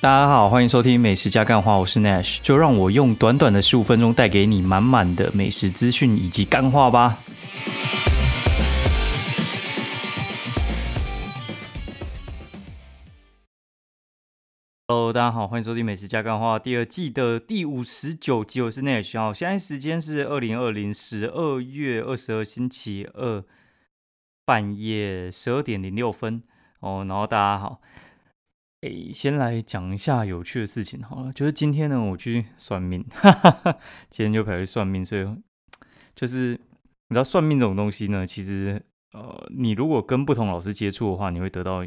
大家好，欢迎收听美食加干话，我是 Nash，就让我用短短的十五分钟带给你满满的美食资讯以及干话吧。Hello，大家好，欢迎收听美食加干话第二季的第五十九集，我是 Nash。好，现在时间是二零二零十二月二十二星期二半夜十二点零六分哦。然后大家好。诶，先来讲一下有趣的事情好了，就是今天呢，我去算命，今天就跑去算命，所以就是你知道算命这种东西呢，其实呃，你如果跟不同老师接触的话，你会得到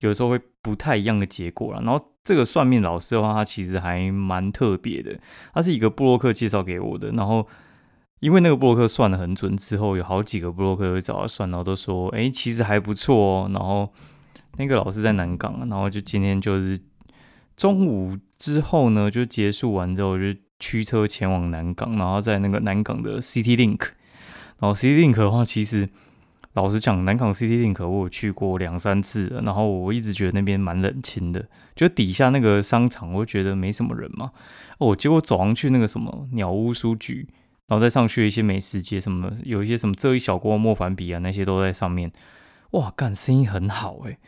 有时候会不太一样的结果了。然后这个算命老师的话，他其实还蛮特别的，他是一个布洛克介绍给我的。然后因为那个布洛克算的很准，之后有好几个布洛克会找他算，然后都说，哎，其实还不错哦。然后那个老师在南港，然后就今天就是中午之后呢，就结束完之后就驱车前往南港，然后在那个南港的 City Link，然后 City Link 的话，其实老实讲，南港 City Link 我有去过两三次，然后我一直觉得那边蛮冷清的，就底下那个商场，我觉得没什么人嘛。哦，结果走上去那个什么鸟屋书局，然后再上去一些美食街，什么有一些什么这一小锅莫凡比啊，那些都在上面。哇，干，生意很好诶。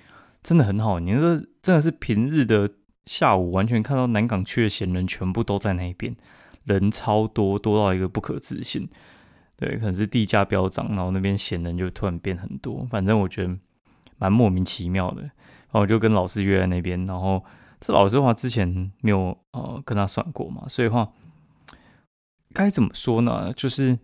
真的很好，你说真的是平日的下午，完全看到南港区的闲人全部都在那边，人超多，多到一个不可置信。对，可能是地价飙涨，然后那边闲人就突然变很多。反正我觉得蛮莫名其妙的。然后我就跟老师约在那边，然后这老师的话之前没有呃跟他算过嘛，所以话该怎么说呢？就是。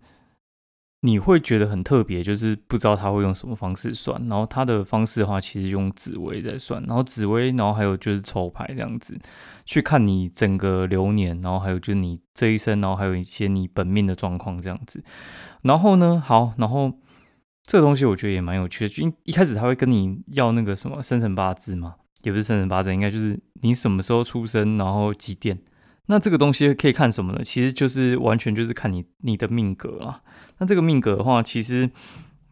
你会觉得很特别，就是不知道他会用什么方式算。然后他的方式的话，其实用紫微在算，然后紫微，然后还有就是抽牌这样子，去看你整个流年，然后还有就是你这一生，然后还有一些你本命的状况这样子。然后呢，好，然后这个东西我觉得也蛮有趣的，就一开始他会跟你要那个什么生辰八字嘛，也不是生辰八字，应该就是你什么时候出生，然后几点。那这个东西可以看什么呢？其实就是完全就是看你你的命格啊。那这个命格的话，其实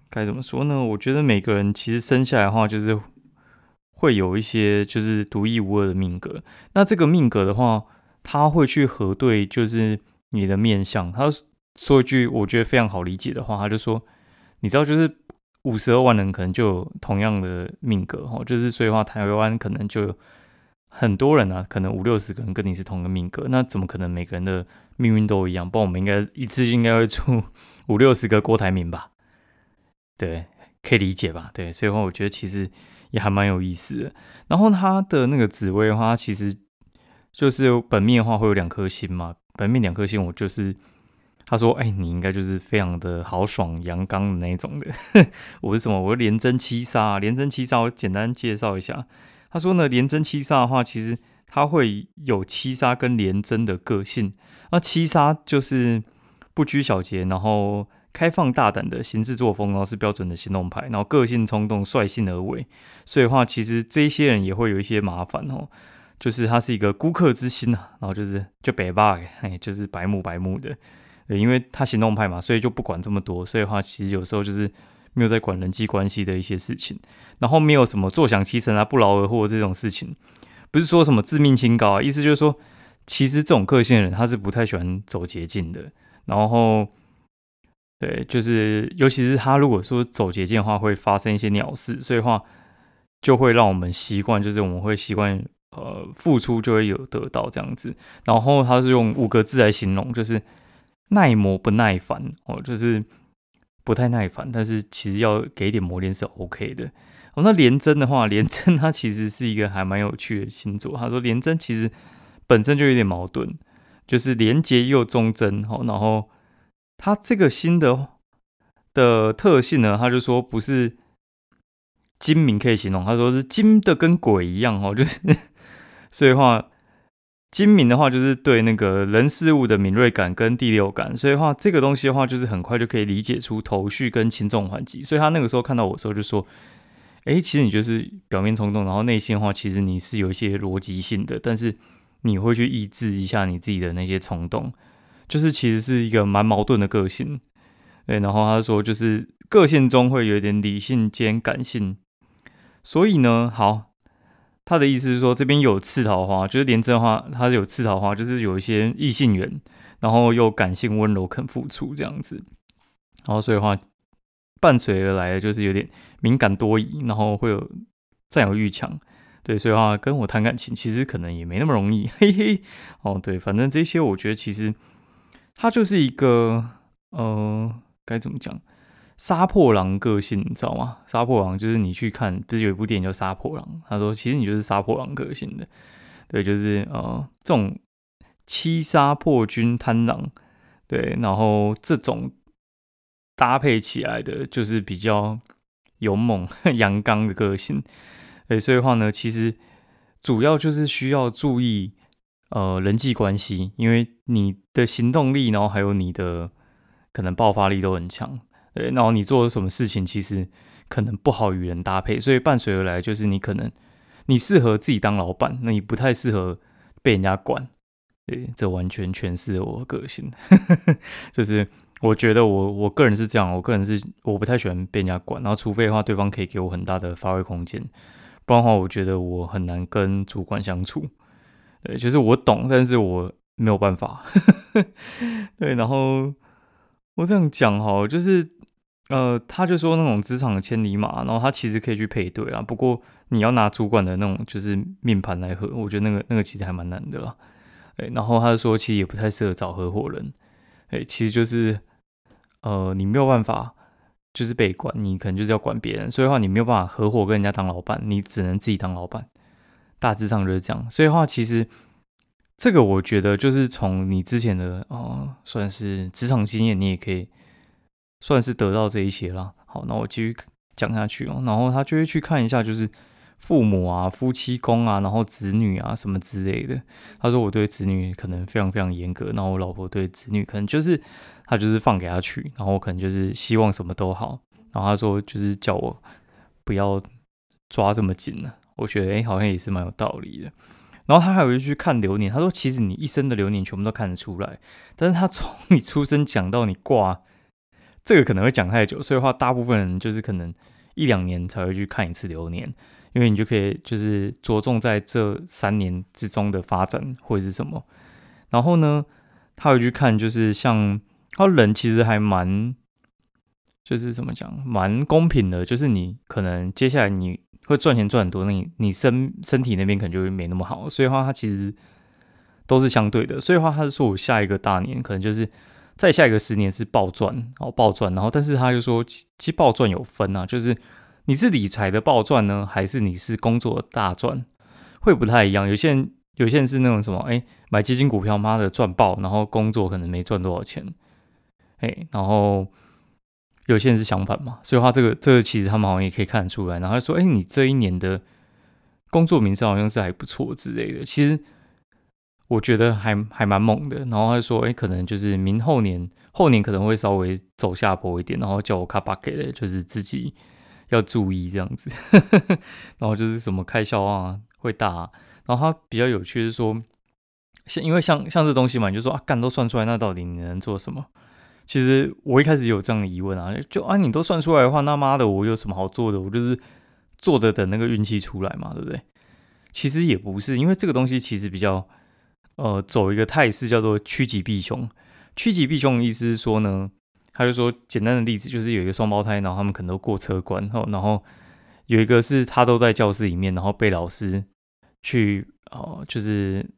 该怎么说呢？我觉得每个人其实生下来的话，就是会有一些就是独一无二的命格。那这个命格的话，他会去核对就是你的面相。他说一句我觉得非常好理解的话，他就说：你知道，就是五十二万人可能就有同样的命格哈，就是所以话台湾可能就有很多人啊，可能五六十个人跟你是同一个命格，那怎么可能每个人的命运都一样？不然我们应该一次应该会出。五六十个郭台铭吧，对，可以理解吧？对，所以话我觉得其实也还蛮有意思的。然后他的那个紫薇的话，其实就是本命的话会有两颗星嘛，本命两颗星，我就是他说，哎，你应该就是非常的豪爽阳刚的那种的。我是什么？我连贞七杀，连贞七杀，我简单介绍一下。他说呢，连贞七杀的话，其实他会有七杀跟连贞的个性。那七杀就是。不拘小节，然后开放大胆的行事作风，然后是标准的行动派，然后个性冲动，率性而为。所以的话，其实这些人也会有一些麻烦哦，就是他是一个孤客之心呐，然后就是就北霸，哎，就是白目白目的，因为他行动派嘛，所以就不管这么多。所以的话，其实有时候就是没有在管人际关系的一些事情，然后没有什么坐享其成啊，不劳而获这种事情，不是说什么自命清高啊，意思就是说，其实这种个性的人，他是不太喜欢走捷径的。然后，对，就是尤其是他如果说走捷径的话，会发生一些鸟事，所以话就会让我们习惯，就是我们会习惯呃付出就会有得到这样子。然后他是用五个字来形容，就是 耐磨不耐烦哦，就是不太耐烦，但是其实要给点磨练是 OK 的。哦，那廉贞的话，廉贞它其实是一个还蛮有趣的星座。他说廉贞其实本身就有点矛盾。就是廉洁又忠贞，哈，然后他这个新的的特性呢，他就说不是精明可以形容，他说是精的跟鬼一样，哦，就是 所以话精明的话就是对那个人事物的敏锐感跟第六感，所以话这个东西的话就是很快就可以理解出头绪跟轻重缓急，所以他那个时候看到我的时候就说，哎，其实你就是表面冲动，然后内心的话其实你是有一些逻辑性的，但是。你会去抑制一下你自己的那些冲动，就是其实是一个蛮矛盾的个性，对。然后他说，就是个性中会有一点理性兼感性，所以呢，好，他的意思是说，这边有次桃花，就是廉贞的话，他有次桃花，就是有一些异性缘，然后又感性温柔，肯付出这样子。然后所以话，伴随而来的就是有点敏感多疑，然后会有占有欲强。对，所以话跟我谈感情，其实可能也没那么容易。嘿嘿，哦，对，反正这些我觉得其实他就是一个，呃，该怎么讲？杀破狼个性，你知道吗？杀破狼就是你去看，不是有一部电影叫《杀破狼》？他说，其实你就是杀破狼个性的，对，就是呃，这种七杀破军贪狼，对，然后这种搭配起来的，就是比较勇猛 阳刚的个性，对，所以话呢，其实主要就是需要注意呃人际关系，因为你的行动力，然后还有你的可能爆发力都很强。对，然后你做什么事情，其实可能不好与人搭配，所以伴随而来就是你可能你适合自己当老板，那你不太适合被人家管。对，这完全诠释我个性，就是我觉得我我个人是这样，我个人是我不太喜欢被人家管，然后除非的话对方可以给我很大的发挥空间，不然的话我觉得我很难跟主管相处。对，就是我懂，但是我没有办法。对，然后我这样讲哈，就是。呃，他就说那种职场的千里马，然后他其实可以去配对啊。不过你要拿主管的那种就是命盘来合，我觉得那个那个其实还蛮难的啦。哎，然后他就说其实也不太适合找合伙人。哎，其实就是呃，你没有办法就是被管，你可能就是要管别人，所以话你没有办法合伙跟人家当老板，你只能自己当老板。大致上就是这样。所以话其实这个我觉得就是从你之前的哦，算是职场经验，你也可以。算是得到这一些了。好，那我继续讲下去哦。然后他就会去看一下，就是父母啊、夫妻宫啊，然后子女啊什么之类的。他说我对子女可能非常非常严格，然后我老婆对子女可能就是他就是放给他去，然后我可能就是希望什么都好。然后他说就是叫我不要抓这么紧了。我觉得哎，好像也是蛮有道理的。然后他还会去看流年，他说其实你一生的流年全部都看得出来，但是他从你出生讲到你挂。这个可能会讲太久，所以话大部分人就是可能一两年才会去看一次流年，因为你就可以就是着重在这三年之中的发展或者是什么。然后呢，他会去看就是像他人其实还蛮就是怎么讲蛮公平的，就是你可能接下来你会赚钱赚很多，那你你身身体那边可能就会没那么好，所以话他其实都是相对的。所以话他是说我下一个大年可能就是。再下一个十年是暴赚，哦暴赚，然后但是他就说，其实暴赚有分啊，就是你是理财的暴赚呢，还是你是工作的大赚，会不太一样。有些人有些人是那种什么，哎，买基金股票，妈的赚爆，然后工作可能没赚多少钱，哎，然后有些人是相反嘛，所以话这个这个其实他们好像也可以看得出来。然后说，哎，你这一年的工作名声好像是还不错之类的，其实。我觉得还还蛮猛的，然后他说：“哎，可能就是明后年，后年可能会稍微走下坡一点，然后叫我卡巴给的，就是自己要注意这样子。然后就是什么开销啊会大，然后他比较有趣是说，像因为像像这东西嘛，你就说啊，干都算出来，那到底你能做什么？其实我一开始有这样的疑问啊，就啊，你都算出来的话，那妈的，我有什么好做的？我就是坐着等那个运气出来嘛，对不对？其实也不是，因为这个东西其实比较。呃，走一个态势叫做趋吉避凶。趋吉避凶的意思是说呢，他就说简单的例子就是有一个双胞胎，然后他们可能都过车关，然后有一个是他都在教室里面，然后被老师去哦，就是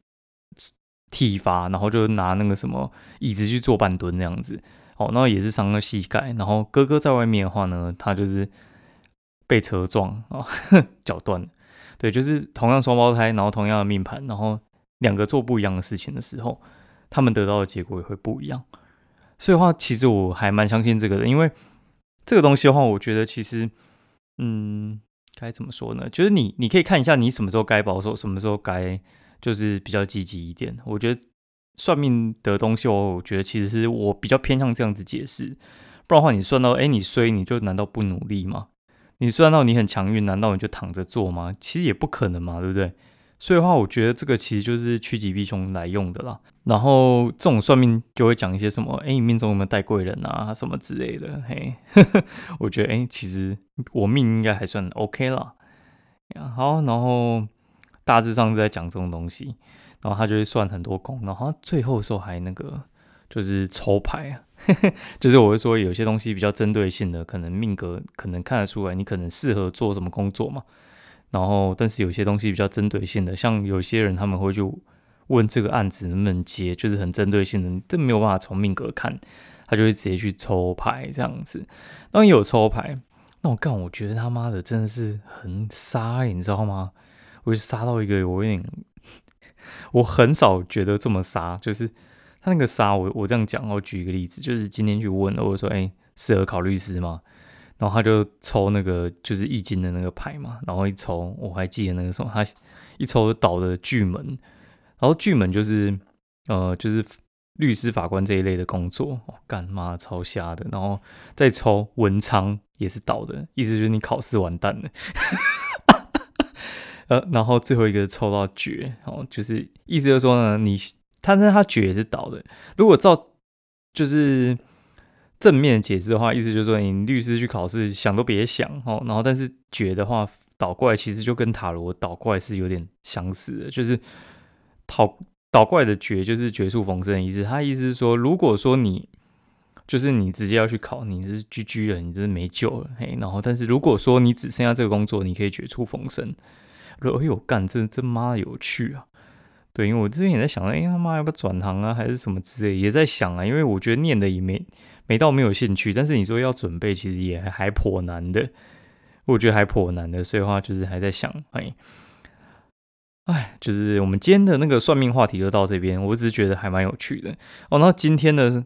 体罚，然后就拿那个什么椅子去做半蹲那样子，哦，然后也是伤了膝盖。然后哥哥在外面的话呢，他就是被车撞啊，脚断。对，就是同样双胞胎，然后同样的命盘，然后。两个做不一样的事情的时候，他们得到的结果也会不一样。所以的话，其实我还蛮相信这个的，因为这个东西的话，我觉得其实，嗯，该怎么说呢？就是你，你可以看一下你什么时候该保守，什么时候该就是比较积极一点。我觉得算命的东西，我觉得其实是我比较偏向这样子解释。不然的话，你算到哎，你衰，你就难道不努力吗？你算到你很强运，难道你就躺着做吗？其实也不可能嘛，对不对？所以的话，我觉得这个其实就是趋吉避凶来用的啦。然后这种算命就会讲一些什么，哎，你命中有没有带贵人啊，什么之类的。嘿，我觉得，哎，其实我命应该还算 OK 了。好，然后大致上是在讲这种东西，然后他就会算很多功，然后最后时候还那个就是抽牌啊，就是我会说有些东西比较针对性的，可能命格可能看得出来你可能适合做什么工作嘛，然后但是有些东西比较针对性的，像有些人他们会去问这个案子能不能接，就是很针对性的，这没有办法从命格看，他就会直接去抽牌这样子，当然有抽牌。那我干，我觉得他妈的真的是很杀，你知道吗？我就杀到一个，我有点，我很少觉得这么杀。就是他那个杀，我我这样讲，我举一个例子，就是今天去问了，我说，哎，适合考律师吗？然后他就抽那个就是易经的那个牌嘛，然后一抽，我还记得那个时候，他一抽倒的巨门，然后巨门就是呃就是。律师、法官这一类的工作，哦，干妈超瞎的。然后再抽文昌也是倒的，意思就是你考试完蛋了。呃，然后最后一个抽到绝，哦，就是意思就是说呢，你他那他绝也是倒的。如果照就是正面解释的话，意思就是说你律师去考试想都别想哦。然后但是绝的话倒过来，其实就跟塔罗倒过来是有点相似的，就是讨。倒过来的绝就是绝处逢生的意思，他意思是说，如果说你就是你直接要去考，你是 GG 了，你真是没救了。嘿，然后但是如果说你只剩下这个工作，你可以绝处逢生。我说哎呦干，这这妈有趣啊！对，因为我之前也在想，哎他妈要不要转行啊，还是什么之类，也在想啊。因为我觉得念的也没没到没有兴趣，但是你说要准备，其实也还颇难的。我觉得还颇难的，所以话就是还在想，哎。哎，就是我们今天的那个算命话题就到这边，我只是觉得还蛮有趣的哦。那今天的，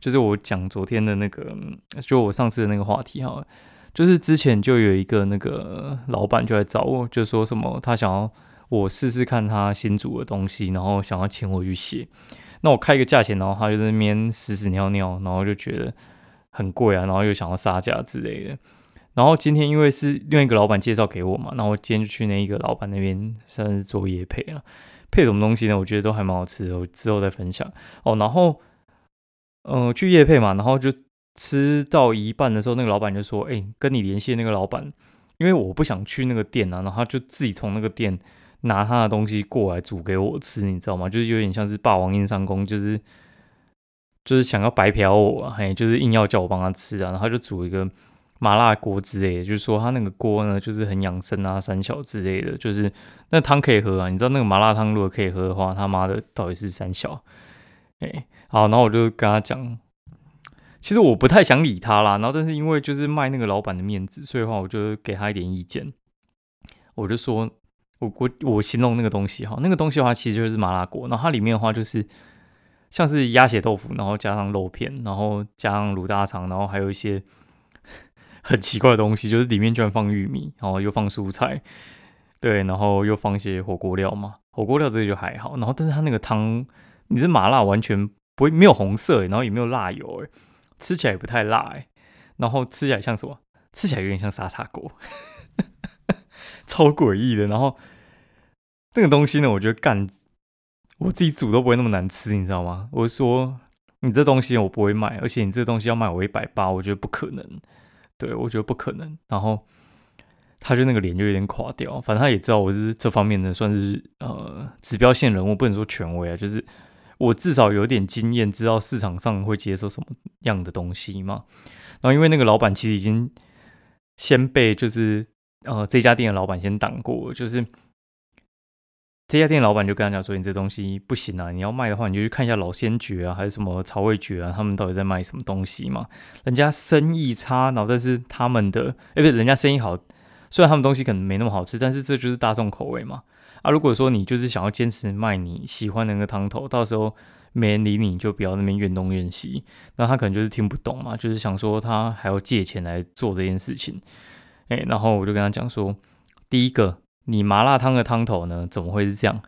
就是我讲昨天的那个，就我上次的那个话题哈，就是之前就有一个那个老板就来找我，就说什么他想要我试试看他新煮的东西，然后想要请我去写。那我开一个价钱，然后他就在那边屎屎尿尿，然后就觉得很贵啊，然后又想要杀价之类的。然后今天因为是另外一个老板介绍给我嘛，然后今天就去那一个老板那边算是做夜配了。配什么东西呢？我觉得都还蛮好吃的，我之后再分享哦。然后，嗯，去夜配嘛，然后就吃到一半的时候，那个老板就说：“哎，跟你联系那个老板，因为我不想去那个店啊，然后他就自己从那个店拿他的东西过来煮给我吃，你知道吗？就是有点像是霸王硬上弓，就是就是想要白嫖我，嘿，就是硬要叫我帮他吃啊，然后就煮一个。”麻辣锅之类的，就是说他那个锅呢，就是很养生啊，三小之类的，就是那汤可以喝啊。你知道那个麻辣汤如果可以喝的话，他妈的到底是三小？哎，好，然后我就跟他讲，其实我不太想理他啦。然后但是因为就是卖那个老板的面子，所以的话我就给他一点意见。我就说，我我我形容那个东西哈，那个东西的话其实就是麻辣锅，然后它里面的话就是像是鸭血豆腐，然后加上肉片，然后加上卤大肠，然后还有一些。很奇怪的东西，就是里面居然放玉米，然后又放蔬菜，对，然后又放一些火锅料嘛。火锅料这些就还好，然后但是它那个汤，你是麻辣完全不会没有红色，然后也没有辣油，哎，吃起来也不太辣，哎，然后吃起来像什么？吃起来有点像沙茶锅，超诡异的。然后那个东西呢，我觉得干我自己煮都不会那么难吃，你知道吗？我说你这东西我不会卖，而且你这东西要卖我一百八，我觉得不可能。对，我觉得不可能。然后他就那个脸就有点垮掉，反正他也知道我是这方面的算是呃指标性人物，不能说权威啊，就是我至少有点经验，知道市场上会接受什么样的东西嘛。然后因为那个老板其实已经先被就是呃这家店的老板先挡过，就是。这家店老板就跟他讲说：“你这东西不行啊，你要卖的话，你就去看一下老仙爵啊，还是什么曹味爵啊，他们到底在卖什么东西嘛？人家生意差，然后但是他们的，哎，不是人家生意好，虽然他们东西可能没那么好吃，但是这就是大众口味嘛。啊，如果说你就是想要坚持卖你喜欢的那个汤头，到时候没人理你，就不要那边怨东怨西。那他可能就是听不懂嘛，就是想说他还要借钱来做这件事情。哎，然后我就跟他讲说，第一个。”你麻辣汤的汤头呢？怎么会是这样？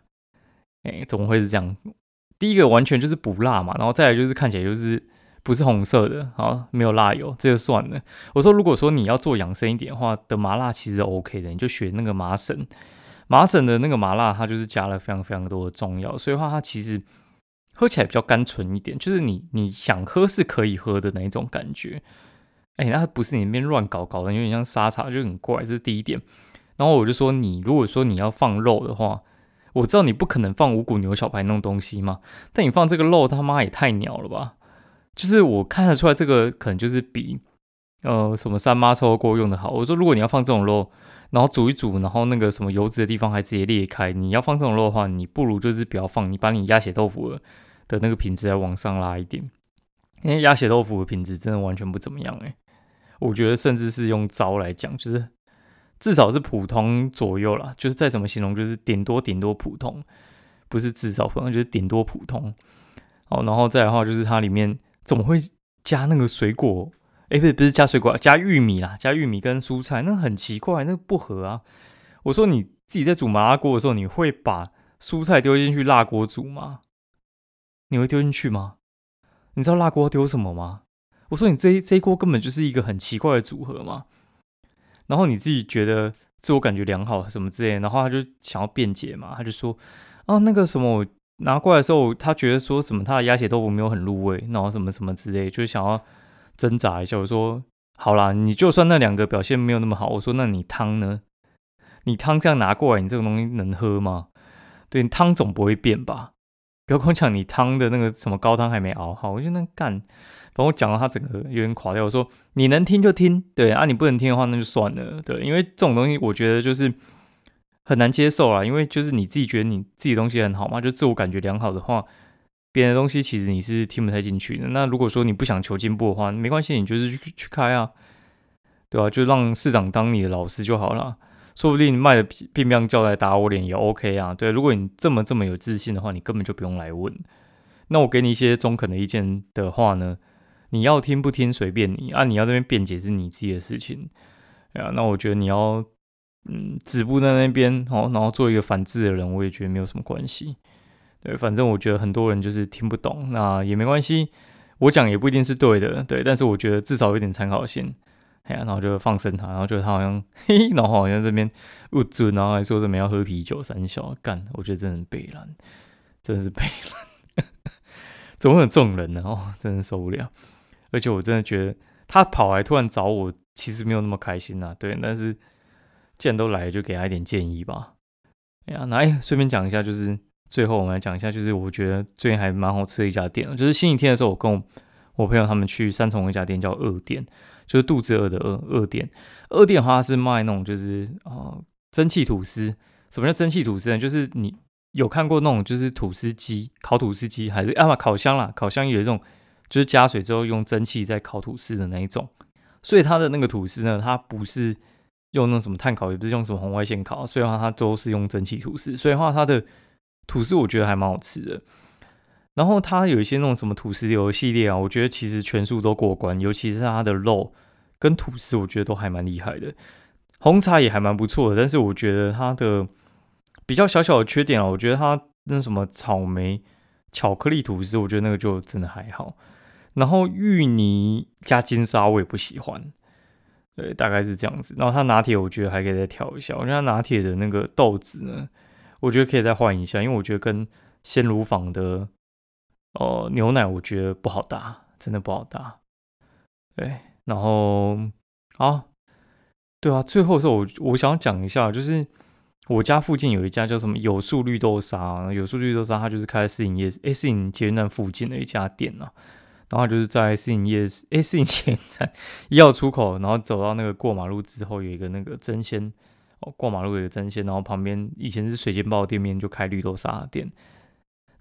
哎，怎么会是这样？第一个完全就是不辣嘛，然后再来就是看起来就是不是红色的，好没有辣油，这就算了。我说如果说你要做养生一点的话，的麻辣其实 OK 的，你就选那个麻省，麻省的那个麻辣，它就是加了非常非常多的中药，所以话它其实喝起来比较甘醇一点，就是你你想喝是可以喝的那一种感觉。哎，那不是你那边乱搞搞的，有点像沙茶，就很怪，这是第一点。然后我就说，你如果说你要放肉的话，我知道你不可能放五谷牛小排那种东西嘛，但你放这个肉他妈也太鸟了吧！就是我看得出来，这个可能就是比呃什么三妈臭锅用的好。我说，如果你要放这种肉，然后煮一煮，然后那个什么油脂的地方还直接裂开，你要放这种肉的话，你不如就是不要放，你把你鸭血豆腐的那个品质再往上拉一点，因为鸭血豆腐的品质真的完全不怎么样诶，我觉得甚至是用糟来讲，就是。至少是普通左右啦，就是再怎么形容，就是顶多顶多普通，不是至少普通，就是顶多普通。哦，然后再的话，就是它里面怎么会加那个水果？哎，不是不是加水果，加玉米啦，加玉米跟蔬菜，那很奇怪，那不合啊。我说你自己在煮麻辣锅的时候，你会把蔬菜丢进去辣锅煮吗？你会丢进去吗？你知道辣锅丢什么吗？我说你这这一锅根本就是一个很奇怪的组合嘛。然后你自己觉得自我感觉良好什么之类，然后他就想要辩解嘛，他就说啊那个什么我拿过来的时候，他觉得说什么他的鸭血豆腐没有很入味，然后什么什么之类，就是想要挣扎一下。我说好啦，你就算那两个表现没有那么好，我说那你汤呢？你汤这样拿过来，你这个东西能喝吗？对，汤总不会变吧？不要跟我讲你汤的那个什么高汤还没熬好，我就那干。帮我讲到他整个有点垮掉，我说你能听就听，对啊，你不能听的话那就算了，对，因为这种东西我觉得就是很难接受啊，因为就是你自己觉得你自己东西很好嘛，就自我感觉良好的话，别人的东西其实你是听不太进去的。那如果说你不想求进步的话，没关系，你就是去去开啊，对吧？就让市长当你的老师就好了，说不定卖的乒乓叫来打我脸也 OK 啊。对，如果你这么这么有自信的话，你根本就不用来问。那我给你一些中肯的意见的话呢？你要听不听随便你啊！你要这边辩解是你自己的事情，啊，那我觉得你要嗯止步在那边哦，然后做一个反制的人，我也觉得没有什么关系。对，反正我觉得很多人就是听不懂，那也没关系，我讲也不一定是对的，对，但是我觉得至少有点参考性。哎呀，然后就放生他，然后觉得他好像嘿，然后好像这边不准，然后还说什么要喝啤酒三小干，我觉得真的很悲蓝，真的是悲蓝，怎么会有这种人呢？哦，真的受不了。而且我真的觉得他跑来突然找我，其实没有那么开心呐。对，但是既然都来，就给他一点建议吧。哎呀，来顺便讲一下，就是最后我们来讲一下，就是我觉得最近还蛮好吃的一家店，就是星期天的时候，我跟我我朋友他们去三重一家店叫二店，就是肚子饿的饿二店。二店的话是卖那种就是啊蒸汽吐司。什么叫蒸汽吐司呢？就是你有看过那种就是吐司机烤吐司机，还是啊不烤箱啦？烤箱有一种。就是加水之后用蒸汽在烤吐司的那一种，所以它的那个吐司呢，它不是用那种什么碳烤，也不是用什么红外线烤，所以话它都是用蒸汽吐司。所以话它的吐司我觉得还蛮好吃的。然后它有一些那种什么吐司流系列啊，我觉得其实全数都过关，尤其是它的肉跟吐司，我觉得都还蛮厉害的。红茶也还蛮不错的，但是我觉得它的比较小小的缺点啊，我觉得它那什么草莓巧克力吐司，我觉得那个就真的还好。然后芋泥加金沙我也不喜欢，对，大概是这样子。然后它拿铁我觉得还可以再调一下，我觉得他拿铁的那个豆子呢，我觉得可以再换一下，因为我觉得跟鲜乳坊的哦牛奶我觉得不好搭，真的不好搭。对，然后啊，对啊，最后是我我想讲一下，就是我家附近有一家叫什么有树绿豆沙，有树绿豆沙，它就是开在四营业诶，四营捷运站附近的一家店啊。然后就是在四营夜市，哎，四营前站一号出口，然后走到那个过马路之后，有一个那个真鲜哦，过马路有个真鲜，然后旁边以前是水煎包店面，就开绿豆沙店。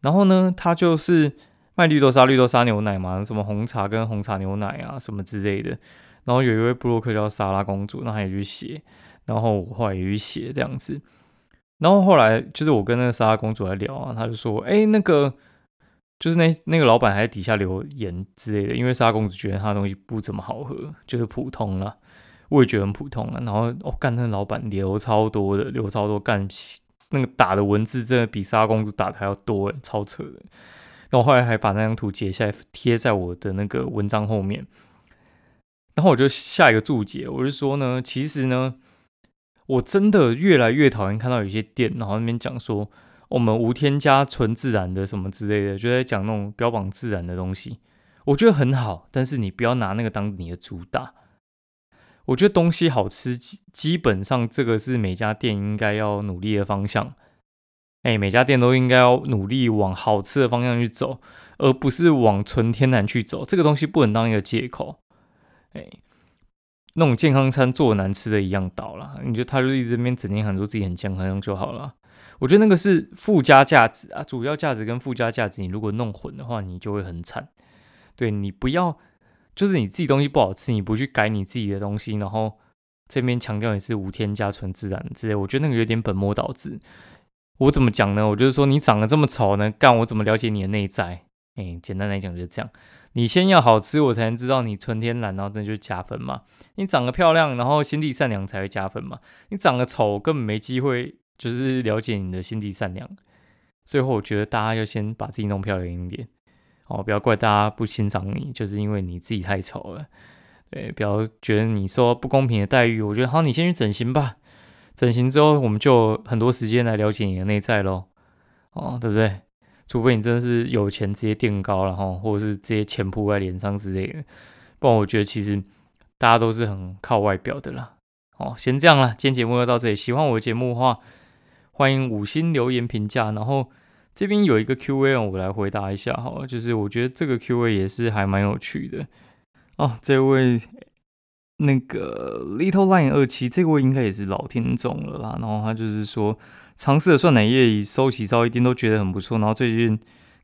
然后呢，他就是卖绿豆沙、绿豆沙牛奶嘛，什么红茶跟红茶牛奶啊，什么之类的。然后有一位布洛克叫莎拉公主，那他也去写，然后我后来也去写这样子。然后后来就是我跟那个莎拉公主来聊啊，他就说，哎，那个。就是那那个老板还在底下留言之类的，因为莎拉公主觉得他的东西不怎么好喝，就是普通了，我也觉得很普通了。然后哦，干那个老板留超多的，留超多干那个打的文字真的比沙公主打的还要多，超扯的。那我后来还把那张图截下来贴在我的那个文章后面，然后我就下一个注解，我就说呢，其实呢，我真的越来越讨厌看到有些店，然后那边讲说。我们无添加、纯自然的什么之类的，就在讲那种标榜自然的东西，我觉得很好。但是你不要拿那个当你的主打。我觉得东西好吃，基基本上这个是每家店应该要努力的方向。哎，每家店都应该要努力往好吃的方向去走，而不是往纯天然去走。这个东西不能当一个借口。哎，那种健康餐做难吃的一样倒了，你就他就一直边整天喊说自己很健康就好了。我觉得那个是附加价值啊，主要价值跟附加价值，你如果弄混的话，你就会很惨。对你不要，就是你自己东西不好吃，你不去改你自己的东西，然后这边强调你是无添加、纯自然之类，我觉得那个有点本末倒置。我怎么讲呢？我就是说你长得这么丑呢，干我怎么了解你的内在？哎，简单来讲就是这样。你先要好吃，我才能知道你纯天然，然后这就加分嘛。你长得漂亮，然后心地善良才会加分嘛。你长得丑，根本没机会，就是了解你的心地善良。最后，我觉得大家要先把自己弄漂亮一点。哦，不要怪大家不欣赏你，就是因为你自己太丑了。对，不要觉得你受不公平的待遇。我觉得好，你先去整形吧。整形之后，我们就很多时间来了解你的内在喽。哦，对不对？除非你真的是有钱直接垫高了哈，或者是直接钱铺在脸上之类的。不然我觉得其实大家都是很靠外表的啦。哦，先这样了，今天节目就到这里。喜欢我的节目的话，欢迎五星留言评价，然后。这边有一个 Q&A，我来回答一下哈，就是我觉得这个 Q&A 也是还蛮有趣的哦。这位那个 Little Line 二七，这位应该也是老听众了啦。然后他就是说，尝试的酸奶液收洗澡一定都觉得很不错。然后最近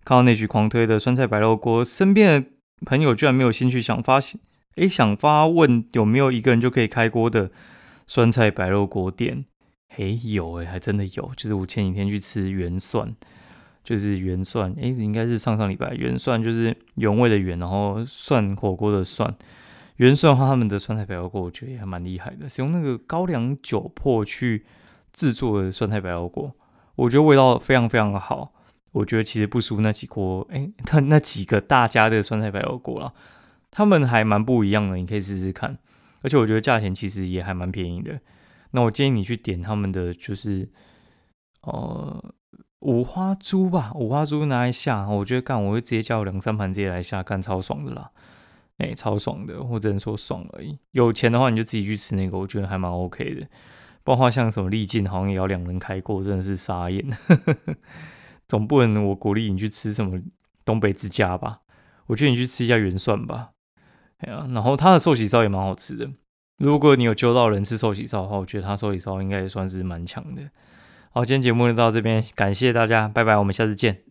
看到那句狂推的酸菜白肉锅，身边的朋友居然没有兴趣想发现，诶，想发问有没有一个人就可以开锅的酸菜白肉锅店？嘿，有诶，还真的有。就是我前几天去吃原蒜。就是原蒜，哎，应该是上上礼拜原蒜，就是原味的原，然后蒜火锅的蒜。原蒜的话，他们的酸菜白肉锅我觉得也还蛮厉害的，是用那个高粱酒粕去制作的酸菜白肉锅，我觉得味道非常非常的好。我觉得其实不输那几锅，哎，那那几个大家的酸菜白肉锅了，他们还蛮不一样的，你可以试试看。而且我觉得价钱其实也还蛮便宜的。那我建议你去点他们的，就是呃。五花猪吧，五花猪拿来下，我觉得干，我会直接叫两三盘直接来下，干超爽的啦，哎，超爽的，我只能说爽而已。有钱的话，你就自己去吃那个，我觉得还蛮 OK 的。包括像什么丽境，好像也要两人开过，真的是傻眼。总不能我鼓励你去吃什么东北之家吧？我觉得你去吃一下元蒜吧。哎呀，然后他的寿喜烧也蛮好吃的。如果你有揪到人吃寿喜烧的话，我觉得他寿喜烧应该也算是蛮强的。好，今天节目就到这边，感谢大家，拜拜，我们下次见。